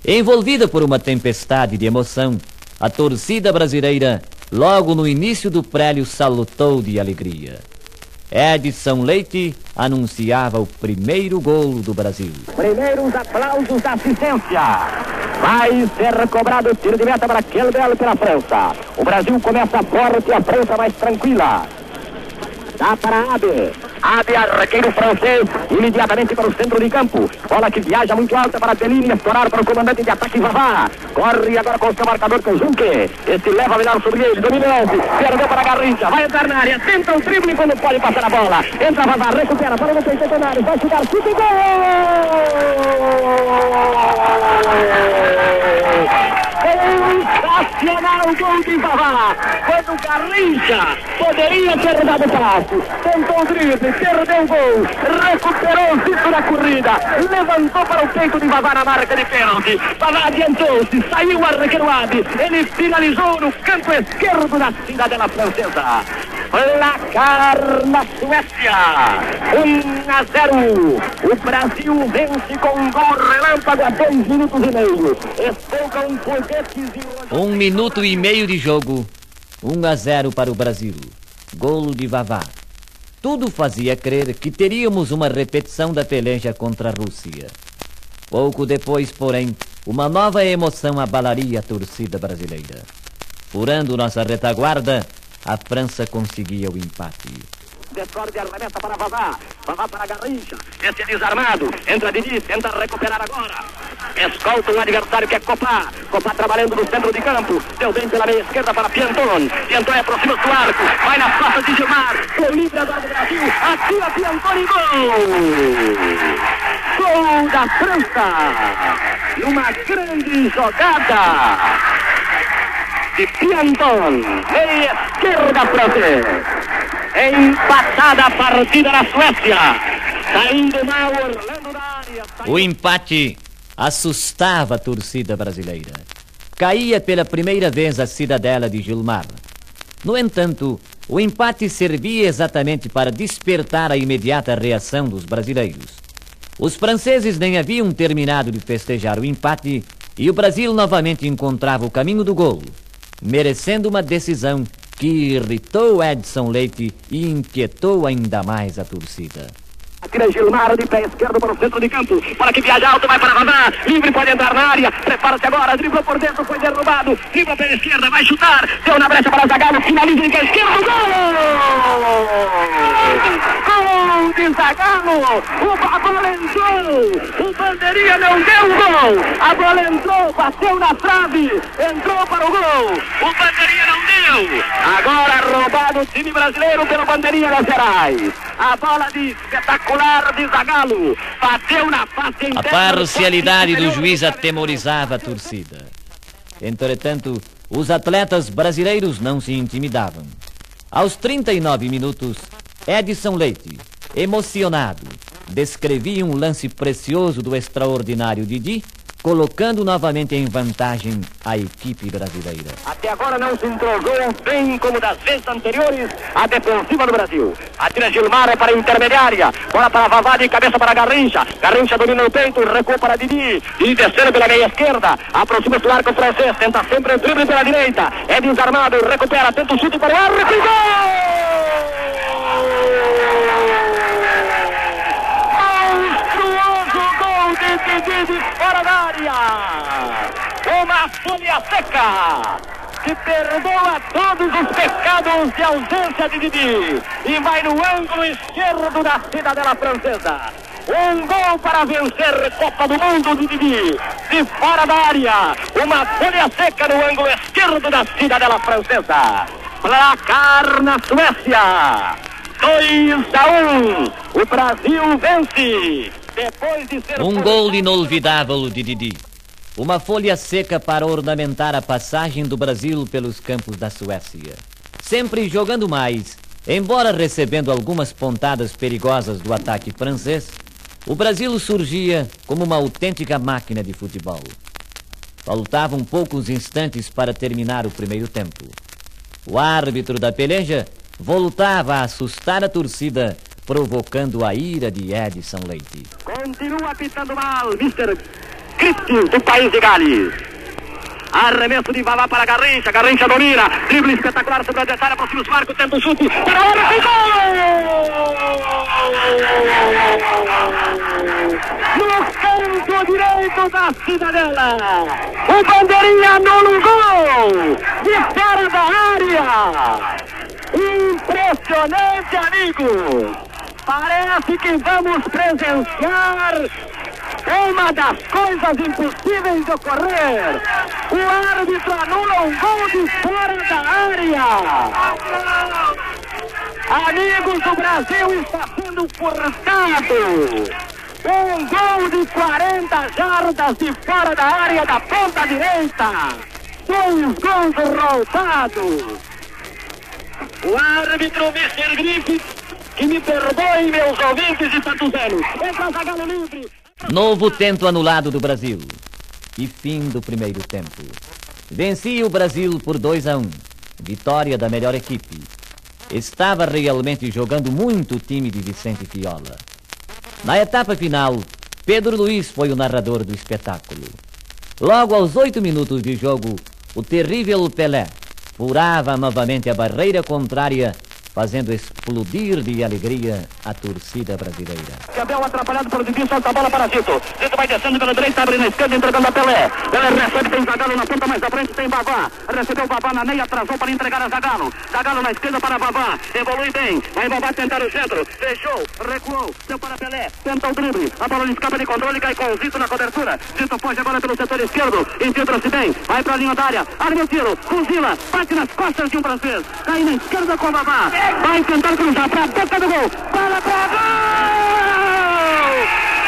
Envolvida por uma tempestade de emoção, a torcida brasileira, logo no início do prélio, salutou de alegria. Edson Leite anunciava o primeiro golo do Brasil. Primeiros aplausos da assistência. Vai ser cobrado o tiro de meta para duelo pela França. O Brasil começa forte a França mais tranquila. Dá para Abe. Abe, arqueiro francês, imediatamente para o centro de campo. Bola que viaja muito alta para Bellini, estourar para o comandante de ataque Vavá. Corre agora com o seu marcador com Junque. Este leva a melhor sobre ele, dominante. Perdeu para Garrincha, vai entrar na área, tenta o drible quando pode passar a bola. Entra Vavá, recupera, para o centenário, vai chutar, chute e gol! Sensacional gol de Vavá. Quando Garrincha poderia ter dado passo. Tentou o drible, perdeu o gol. Recuperou o ciclo da corrida. Levantou para o peito de Vavá na marca de pênalti. Vavá adiantou-se, saiu o arqueiro. Ele finalizou no canto esquerdo da cidadela francesa. Placar na Suécia. 1 a 0. O Brasil vence com gol relâmpago a dois minutos e meio. Espolcam foguetes e Um minuto e meio de jogo. 1 a 0 para o Brasil. Golo de Vavá. Tudo fazia crer que teríamos uma repetição da peleja contra a Rússia. Pouco depois, porém, uma nova emoção abalaria a torcida brasileira. Furando nossa retaguarda, a França conseguia o empate. Descorde arremessa para Vavá. Vavá para Garrincha. Esse é desarmado. Entra Didi, tenta recuperar agora. Escolta um adversário que é Copá. Copá trabalhando no centro de campo. Deu bem pela meia esquerda para Pianton. Pianton aproxima do arco. Vai nas costas de Gilmar. O livre do Brasil. Atira Pianton e gol! Gol da França. Numa grande jogada de. Meia esquerda francês. Empatada a partida na Suécia. Saindo mal Orlando da área. O empate assustava a torcida brasileira. Caía pela primeira vez a cidadela de Gilmar. No entanto, o empate servia exatamente para despertar a imediata reação dos brasileiros. Os franceses nem haviam terminado de festejar o empate e o Brasil novamente encontrava o caminho do golo, merecendo uma decisão que irritou Edson Leite e inquietou ainda mais a torcida. Atira Gilmar de pé esquerdo para o centro de campo. Para que viaja alto, vai para Vavá. Livre pode entrar na área. Prepara-se agora. Dribla por dentro, foi derrubado. Dribla pela esquerda, vai chutar. Deu na brecha para Zagallo. Finaliza de pé esquerdo. Gol! Gol de Zagallo. A bola entrou. O bandeirinha não deu gol. A bola entrou, bateu na trave. Entrou para o gol. O bandeirinha não deu. Agora roubado o time brasileiro pelo bandeirinha das Gerais. A bola de espetacular de Zagallo. Bateu na face A parcialidade do juiz atemorizava a torcida. Entretanto, os atletas brasileiros não se intimidavam. Aos 39 minutos, Edson Leite, emocionado, descrevia um lance precioso do extraordinário Didi, colocando novamente em vantagem a equipe brasileira. Até agora não se entrosou bem como das vezes anteriores a defensiva do Brasil. Atira Gilmar é para a intermediária. Bola para Vavá de cabeça para Garrincha. Garrincha domina o peito, recua para Didi. Didi descendo pela meia esquerda. Aproxima-se do arco francês. Tenta sempre o drible pela direita. É desarmado, recupera, tenta o chute para o arco e gol! Gol de Didi de fora da área! Uma folha seca! que perdoa todos os pecados de ausência de Didi e vai no ângulo esquerdo da cidadela francesa. Um gol para vencer Copa do Mundo de Didi. De fora da área, uma folha seca no ângulo esquerdo da cidadela francesa. Placar na Suécia. 2 a 1. O Brasil vence. De Um gol inolvidável de Didi. Uma folha seca para ornamentar a passagem do Brasil pelos campos da Suécia. Sempre jogando mais, embora recebendo algumas pontadas perigosas do ataque francês, o Brasil surgia como uma autêntica máquina de futebol. Faltavam poucos instantes para terminar o primeiro tempo. O árbitro da peleja voltava a assustar a torcida, provocando a ira de Edson Leite. Continua pitando mal, Mr. Cristian, do país de Gales. Arremesso de Vavá para Garrincha, Garrincha domina, drible espetacular sobre o adversário, aproxima o arco, tenta o chute, para a tem gol! No canto direito da cidadela, o bandeirinha no gol, de fora da área. Impressionante, amigo! Parece que vamos presenciar uma das coisas impossíveis de ocorrer. O árbitro anula um gol de fora da área. Amigos do Brasil, está sendo cortado. Um gol de 40 jardas de fora da área da ponta direita. Dois gols roubados. O árbitro Mr. Griffith, que me perdoe, meus ouvintes e. Entra Zagallo livre. Novo tento anulado do Brasil. E fim do primeiro tempo. Vencia o Brasil por 2 a 1. Vitória da melhor equipe. Estava realmente jogando muito o time de Vicente Fiola. Na etapa final, Pedro Luiz foi o narrador do espetáculo. Logo aos oito minutos de jogo, o terrível Pelé furava novamente a barreira contrária fazendo explodir de alegria a torcida brasileira. Gabriel atrapalhado pelo Didi, solta a bola para Zito. Zito vai descendo pela direita, abre na esquerda, entregando a Pelé. Pelé recebe, tem Zagalo na ponta, mais à frente tem Babá. Recebeu Babá na meia, atrasou para entregar a Zagalo. Zagalo na esquerda para Babá. Evolui bem. Vai Babá tentar o centro. Fechou, recuou, deu para Pelé. Tenta o drible. A bola escapa de controle, cai com o Zito na cobertura. Zito foge agora pelo setor esquerdo. Infiltra-se bem. Vai para a linha da área. Arma o tiro. Fuzila. Bate nas costas de um francês. Cai na esquerda com Babá. Vai tentar cruzar para a boca do gol. Bola para gol!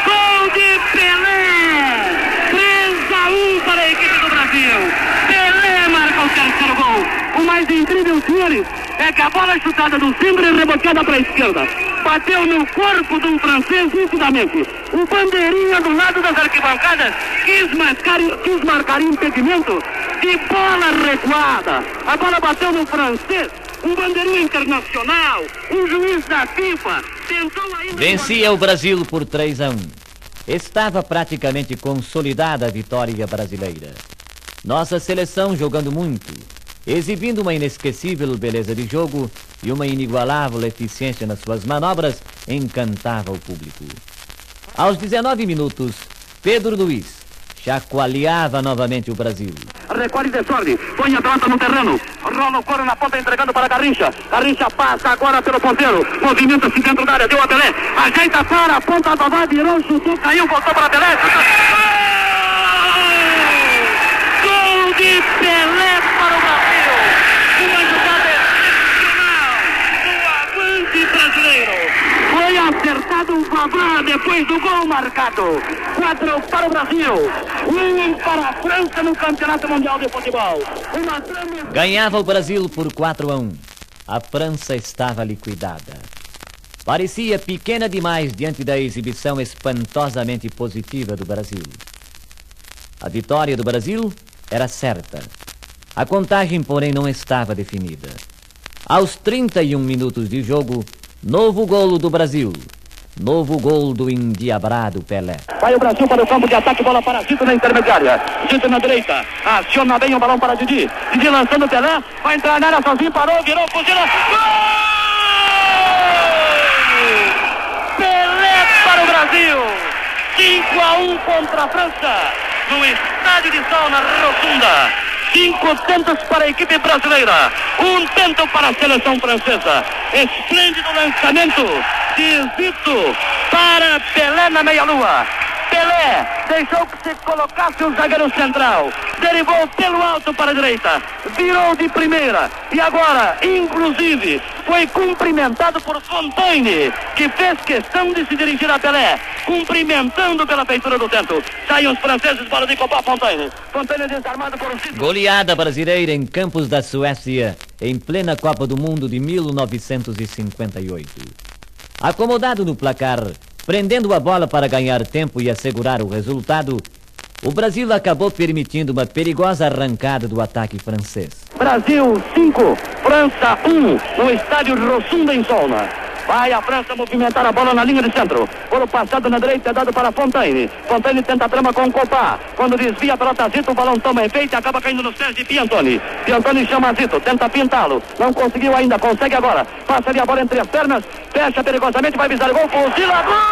Gol de Pelé! 3 a 1 para a equipe do Brasil. Pelé marca o terceiro gol. O mais incrível, senhores, é que a bola chutada do Simbre reboteada para a esquerda. Bateu no corpo de um francês nitidamente. O bandeirinha do lado das arquibancadas quis marcar, quis marcar impedimento de bola recuada. A bola bateu no francês. Um bandeirinha internacional, um juiz da FIFA, tentou ainda... Vencia o Brasil por 3 a 1. Estava praticamente consolidada a vitória brasileira. Nossa seleção jogando muito, exibindo uma inesquecível beleza de jogo e uma inigualável eficiência nas suas manobras, encantava o público. Aos 19 minutos, Pedro Luiz chacoalhava novamente o Brasil. Recolhe desordem, põe a pelota no terreno, rola o couro na ponta entregando para Garrincha. Garrincha passa agora pelo ponteiro, movimenta-se dentro da área, deu a Pelé, ajeita fora, ponta a Babá, virou, chutou, caiu, voltou para Pelé. Gol! Gol de Pelé para o Brasil! Uma jogada excepcional do avante brasileiro. Foi acertado o Babá depois do gol marcado. Para o Brasil, um para a França no Campeonato Mundial de Futebol. Trama... Ganhava o Brasil por 4 a 1. A França estava liquidada. Parecia pequena demais diante da exibição espantosamente positiva do Brasil. A vitória do Brasil era certa. A contagem, porém, não estava definida. Aos 31 minutos de jogo, novo golo do Brasil. Novo gol do endiabrado Pelé. Vai o Brasil para o campo de ataque, bola para Zito na intermediária. Zito na direita, aciona bem o balão para Didi. Didi lançando o Pelé, vai entrar na área sozinho, parou, virou, fuzila. Gol! Pelé para o Brasil. 5 a 1 contra a França. No estádio de Sol, na Rotunda. Cinco tentos para a equipe brasileira, um tento para a seleção francesa. Esplêndido lançamento de Zito para Pelé na meia-lua. Pelé deixou que se colocasse o zagueiro central. Derivou pelo alto para a direita. Virou de primeira. E agora, inclusive, foi cumprimentado por Fontaine, que fez questão de se dirigir a Pelé. Cumprimentando pela feitura do tento. Saem os franceses, bola de Copa Fontaine. Fontaine desarmado por um Zito. Goleada brasileira em campos da Suécia, em plena Copa do Mundo de 1958. Acomodado no placar, prendendo a bola para ganhar tempo e assegurar o resultado, o Brasil acabou permitindo uma perigosa arrancada do ataque francês. Brasil 5, França 1, no estádio Rossunda em Solna. Vai a França movimentar a bola na linha de centro. Bolo passado na direita é dado para Fontaine. Fontaine tenta a trama com Copá. Quando desvia para Zito, o balão toma efeito e acaba caindo nos pés de Piantoni. Piantoni chama Zito, tenta pintá-lo. Não conseguiu ainda, consegue agora. Passa ali a bola entre as pernas, fecha perigosamente, vai visar o gol. Fuzila, gol!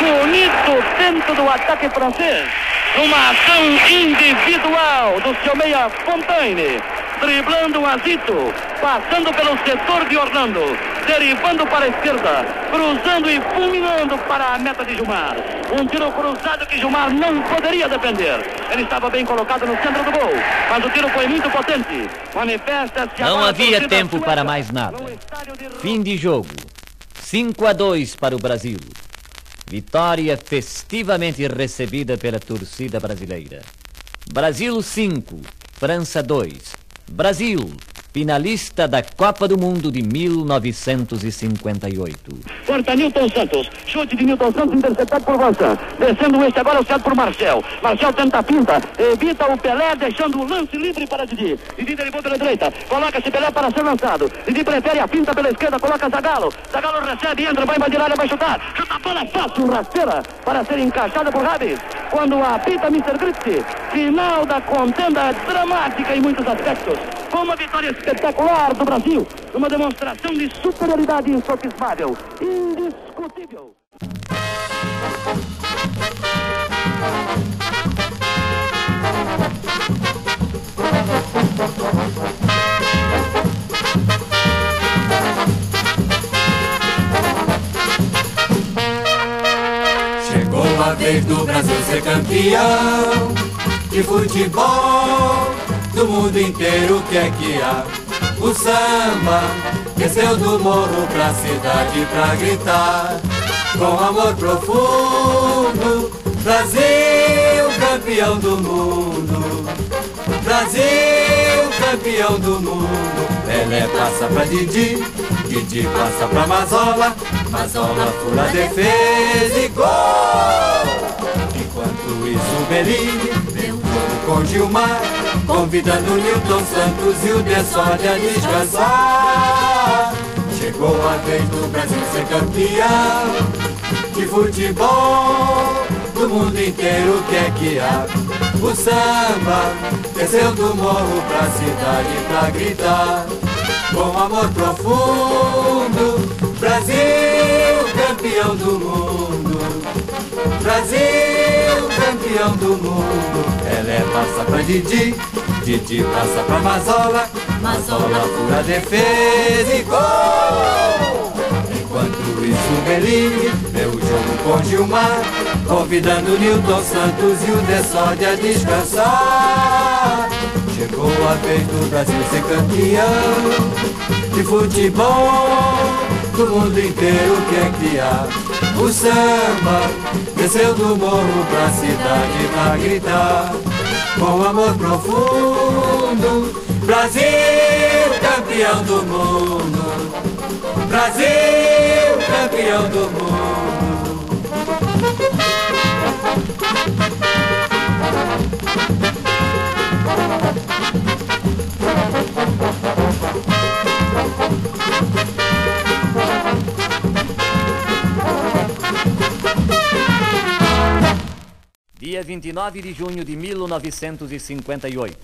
Bonito dentro do ataque francês. Uma ação individual do seu meia Fontaine. Driblando o Azito, passando pelo setor de Orlando, derivando para a esquerda, cruzando e fulminando para a meta de Gilmar. Um tiro cruzado que Gilmar não poderia defender. Ele estava bem colocado no centro do gol, mas o tiro foi muito potente. Manifesta-se Não havia tempo para mais nada. Fim de jogo. 5 a 2 para o Brasil. Vitória festivamente recebida pela torcida brasileira. Brasil 5, França 2. Brasil, finalista da Copa do Mundo de 1958. Corta Nilton Santos. Chute de Nilton Santos interceptado por Vansan. Descendo este agora, certo por Marcel. Marcel tenta a pinta. Evita o Pelé, deixando o lance livre para Didi. Didi derivou pela direita. Coloca-se Pelé para ser lançado. Didi prefere a pinta pela esquerda. Coloca Zagalo. Zagalo recebe, entra, vai invadir área, vai chutar. Chuta a bola fácil, rasteira. Para ser encaixada por Rabis. Quando apita Mr. Gritzi. Final da contenda dramática em muitos aspectos. Foi uma vitória espetacular do Brasil, uma demonstração de superioridade insofismável, indiscutível. Chegou a vez do Brasil ser campeão de futebol do mundo inteiro que é que há. O samba desceu do morro pra cidade pra gritar com amor profundo. Brasil, campeão do mundo. Brasil, campeão do mundo. Pelé passa pra Didi, Didi passa pra Mazola, Mazola fura a defesa e gol. Enquanto isso, Bellini deu um com Gilmar, convidando Newton Santos e o Dessolde a descansar. Chegou a vez do Brasil ser campeão de futebol do mundo inteiro que é que há. O samba desceu do morro pra cidade pra gritar com amor profundo. Brasil, campeão do mundo. Brasil, campeão do mundo. Pelé passa pra Didi, Didi passa pra Mazola, Mazola fura a defesa e gol. Enquanto isso, Bellini deu o jogo com Gilmar, convidando Newton Santos e o Dessolde a descansar. Chegou a vez do Brasil ser campeão de futebol do mundo inteiro que é que há. O samba desceu do morro pra cidade pra gritar com amor profundo. Brasil, campeão do mundo. Brasil, campeão do mundo. Dia 29 de junho de 1958.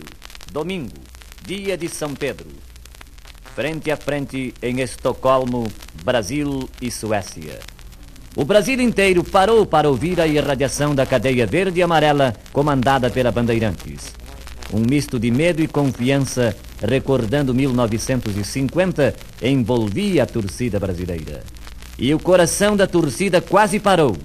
Domingo, dia de São Pedro. Frente a frente em Estocolmo, Brasil e Suécia. O Brasil inteiro parou para ouvir a irradiação da cadeia verde e amarela comandada pela Bandeirantes. Um misto de medo e confiança, recordando 1950, envolvia a torcida brasileira. E o coração da torcida quase parou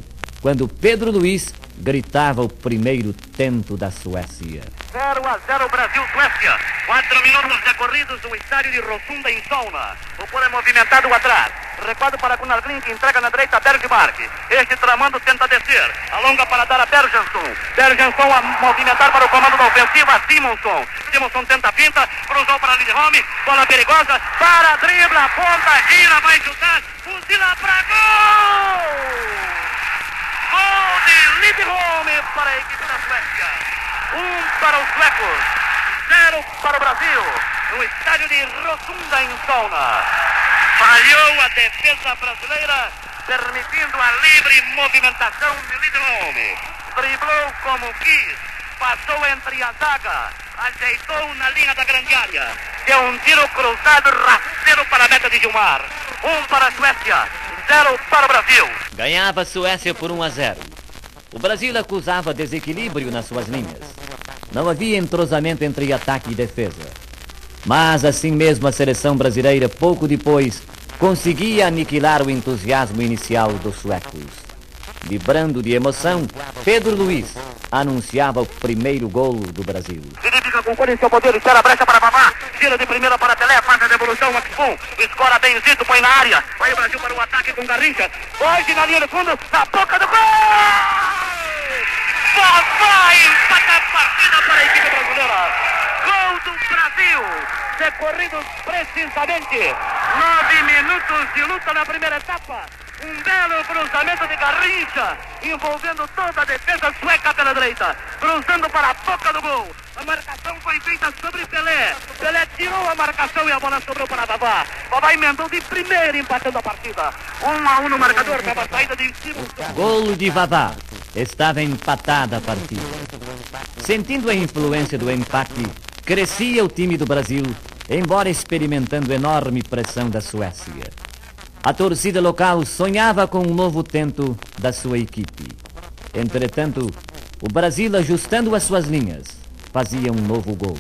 quando Pedro Luiz gritava o primeiro tento da Suécia. 0 a 0 Brasil-Suécia. Quatro minutos decorridos no estádio de Rotunda em Sauna. O pole movimentado atrás. Recuado para Gunnar que entrega na direita a Bergmark. Este tramando tenta descer. Alonga para dar a Bergenson. Bergenson a movimentar para o comando da ofensiva. Simonson. Simonson tenta a pinta. Cruzou para Lidholm. Bola perigosa. Para, dribla, ponta, gira, vai chutar. Fuzila para gol! De Lidholm para a equipe da Suécia. Um para os suecos, zero para o Brasil, no estádio de Rotunda em Sauna. Falhou a defesa brasileira, permitindo a livre movimentação de Lidholm. Driblou como quis, passou entre a zaga, ajeitou na linha da grande área. Deu um tiro cruzado rasteiro para a meta de Gilmar. Um para a Suécia, zero para o Brasil. Ganhava a Suécia por 1 a 0. O Brasil acusava desequilíbrio nas suas linhas. Não havia entrosamento entre ataque e defesa. Mas assim mesmo a seleção brasileira, pouco depois, conseguia aniquilar o entusiasmo inicial dos suecos. Vibrando de emoção, Pedro Luiz anunciava o primeiro gol do Brasil. Com cor em seu poder, espera a brecha para Babá, gira de primeira para Pelé, faz a devolução, Maxfum, escora benzito, põe na área, vai o Brasil para o ataque com Garrincha, hoje na linha de fundo, na boca do gol! Babá empata a partida para a equipe brasileira, gol do Brasil, decorridos precisamente. Nove minutos de luta na primeira etapa, um belo cruzamento de Garrincha, envolvendo toda a defesa sueca pela direita, cruzando para a boca do gol. A marcação foi feita sobre Pelé. Pelé tirou a marcação e a bola sobrou para Babá. Babá emendou de primeira, empatando a partida. Um a um no marcador, para a saída de cima. Gol de Vavá. Estava empatada a partida. Sentindo a influência do empate, crescia o time do Brasil embora experimentando enorme pressão da Suécia. A torcida local sonhava com um novo tento da sua equipe. Entretanto, o Brasil, ajustando as suas linhas, fazia um novo gol.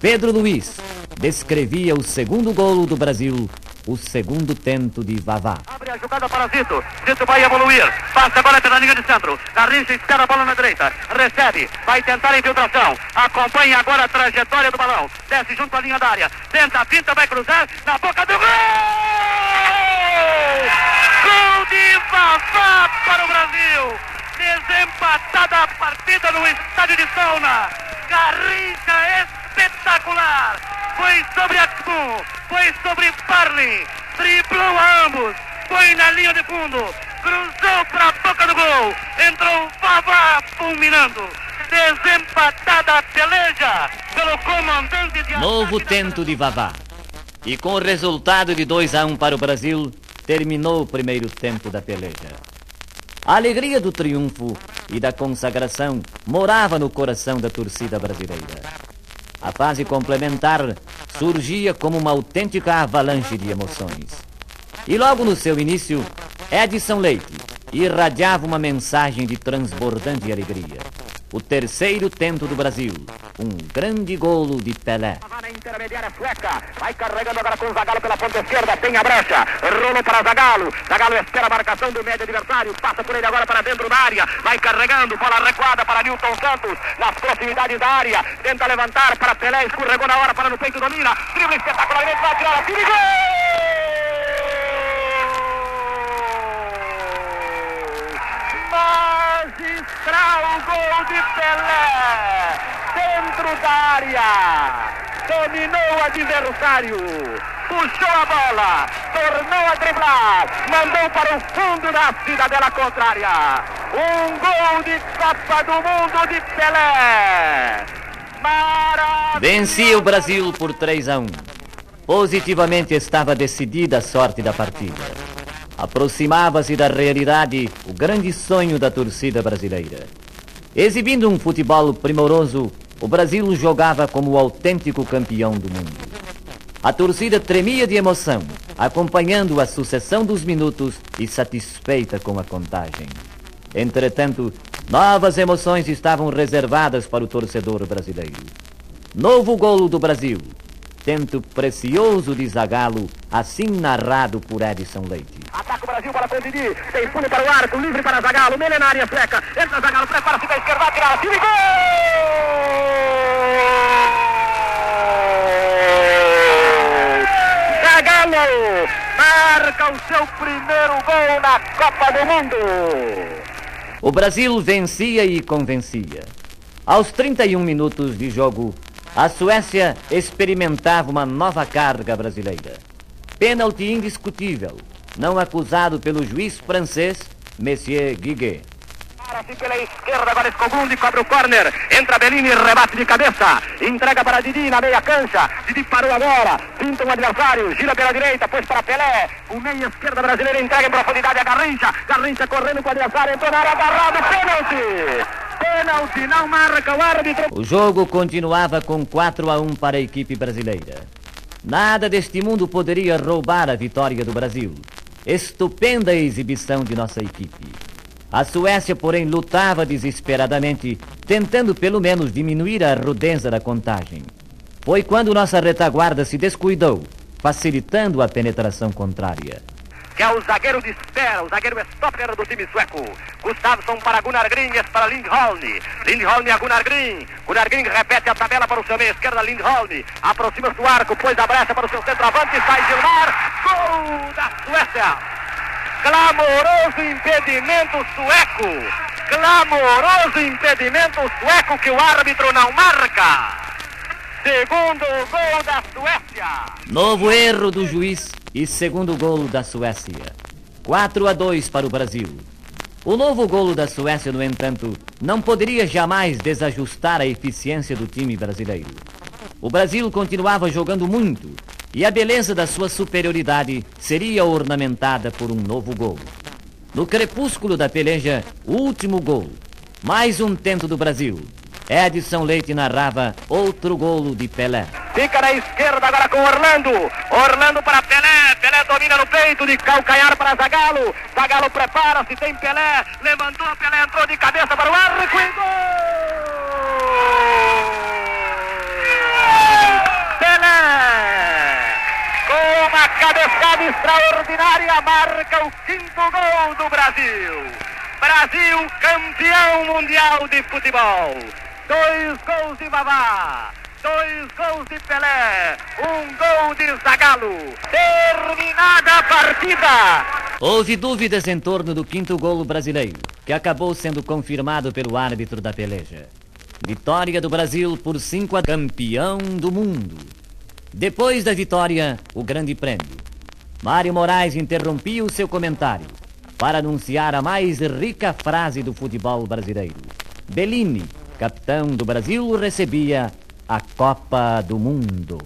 Pedro Luiz descrevia o segundo golo do Brasil o segundo tento de Vavá. Abre a jogada para Zito. Zito vai evoluir. Passa a bola pela linha de centro. Garrincha espera a bola na direita. Recebe. Vai tentar a infiltração. Acompanha agora a trajetória do balão. Desce junto à linha da área. Tenta, pinta, vai cruzar. Na boca do gol! Gol de Vavá para o Brasil. Desempatada a partida no estádio de Sauna. Garrincha espetacular. Foi sobre Aksun, foi sobre Parley, driblou a ambos, foi na linha de fundo, cruzou para a boca do gol, entrou Vavá fulminando. Desempatada a peleja pelo comandante de Novo tento de Vavá. E com o resultado de 2 a 1 para o Brasil, terminou o primeiro tempo da peleja. A alegria do triunfo e da consagração morava no coração da torcida brasileira. A fase complementar surgia como uma autêntica avalanche de emoções. E logo no seu início, Edson Leite irradiava uma mensagem de transbordante alegria. O terceiro tento do Brasil, um grande golo de Pelé. Na intermediária sueca. Vai carregando agora com o Zagalo pela ponta esquerda. Tem a brecha. Rolou para Zagalo. Zagalo espera a marcação do médio adversário. Passa por ele agora para dentro da área. Vai carregando. Bola recuada para Newton Santos. Nas proximidades da área. Tenta levantar para Pelé. Escorregou na hora para no peito. Domina. Drible espetacularmente. Vai tirar a tira e gol! Magistral gol de Pelé! Dentro da área! Dominou o adversário! Puxou a bola! Tornou a driblar! Mandou para o fundo da cidadela contrária! Um gol de Copa do Mundo de Pelé! Maravilhoso! Vencia o Brasil por 3 a 1. Positivamente estava decidida a sorte da partida. Aproximava-se da realidade o grande sonho da torcida brasileira. Exibindo um futebol primoroso, o Brasil jogava como o autêntico campeão do mundo. A torcida tremia de emoção, acompanhando a sucessão dos minutos e satisfeita com a contagem. Entretanto, novas emoções estavam reservadas para o torcedor brasileiro. Novo golo do Brasil. Tento precioso de Zagalo, assim narrado por Edson Leite. Ataca o Brasil para Condini. Tem fundo para o arco, livre para Zagallo. Meia na área sueca. Entra Zagallo, prepara-se da esquerda, tirar a tira e gol! Zagallo marca o seu primeiro gol na Copa do Mundo. O Brasil vencia e convencia. Aos 31 minutos de jogo, a Suécia experimentava uma nova carga brasileira. Pênalti indiscutível, não acusado pelo juiz francês Monsieur Guiguet. Para-se pela esquerda, agora Escogundi cobre o corner. Entra Bellini, rebate de cabeça. Entrega para Didi na meia cancha. Didi parou agora. Pinta um adversário. Gira pela direita, pôs para Pelé. O meia esquerda brasileira entrega em profundidade a Garrincha. Garrincha correndo com o adversário. Entrou na área agarrado. Pênalti. Pênalti. Não marca o árbitro. O jogo continuava com 4 a 1 para a equipe brasileira. Nada deste mundo poderia roubar a vitória do Brasil. Estupenda exibição de nossa equipe. A Suécia, porém, lutava desesperadamente, tentando pelo menos diminuir a rudeza da contagem. Foi quando nossa retaguarda se descuidou, facilitando a penetração contrária. Que é o zagueiro de espera, o zagueiro stopper do time sueco. Gustafsson para Gunnar Grin, esse para Lindholm. Lindholm a Gunnar Grin. Gunnar Grin repete a tabela para o seu meia esquerda, Lindholm. Aproxima-se o arco, pôs a brecha para o seu centroavante, sai Gilmar. Gol da Suécia. Clamoroso impedimento sueco. Clamoroso impedimento sueco que o árbitro não marca. Segundo gol da Suécia. Novo erro do juiz e segundo golo da Suécia. 4 a 2 para o Brasil. O novo golo da Suécia, no entanto, não poderia jamais desajustar a eficiência do time brasileiro. O Brasil continuava jogando muito e a beleza da sua superioridade seria ornamentada por um novo gol. No crepúsculo da peleja, último gol. Mais um tento do Brasil. Edson Leite narrava outro golo de Pelé. Fica na esquerda agora com Orlando. Orlando para Pelé. Pelé domina no peito de calcanhar para Zagalo. Zagalo prepara-se, tem Pelé. Levantou, Pelé entrou de cabeça para o arco e gol! Pelé! Com uma cabeçada extraordinária, marca o quinto gol do Brasil. Brasil campeão mundial de futebol. Dois gols de Vavá. Dois gols de Pelé, um gol de Zagalo. Terminada a partida. Houve dúvidas em torno do quinto golo brasileiro, que acabou sendo confirmado pelo árbitro da peleja. Vitória do Brasil por 5 a campeão do mundo. Depois da vitória, o grande prêmio. Mário Moraes interrompia o seu comentário para anunciar a mais rica frase do futebol brasileiro. Bellini, capitão do Brasil, recebia a Copa do Mundo.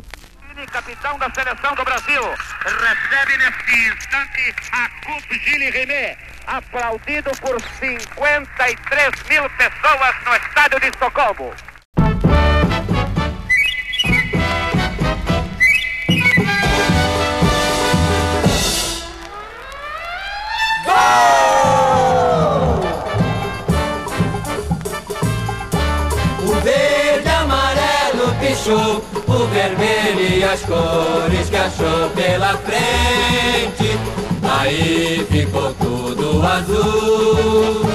Capitão da seleção do Brasil recebe neste instante a Coupe Gilles René, aplaudido por 53 mil pessoas no estádio de Estocolmo. Pichou, o vermelho e as cores que achou pela frente. Aí ficou tudo azul.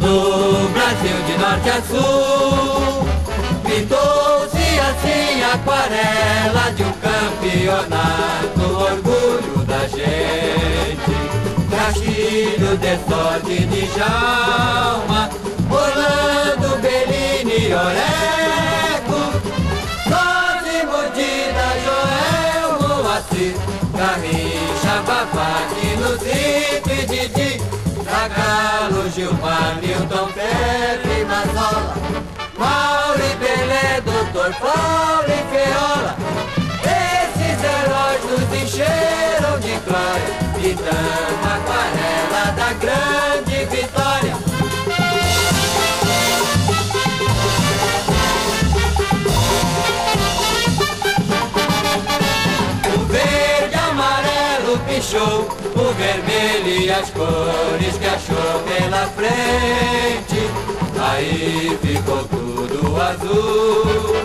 No Brasil de norte a sul, pintou-se assim a aquarela de um campeonato, orgulho da gente. Castilho de sorte de Jalma, Orlando, Bellini, Oreco, Babaque, Luzito e Didi, Zagalo, Gilmar, Milton, Pepe, Mazola, Mauro e Belé, Doutor Paulo e Feola, esses heróis nos encheram de glória, pintando a aquarela da grande vitória. O vermelho e as cores que achou pela frente. Aí ficou tudo azul.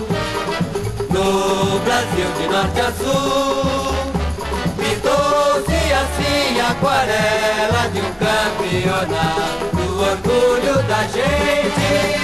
No Brasil de norte a sul, pintou-se assim a aquarela de um campeonato, o orgulho da gente.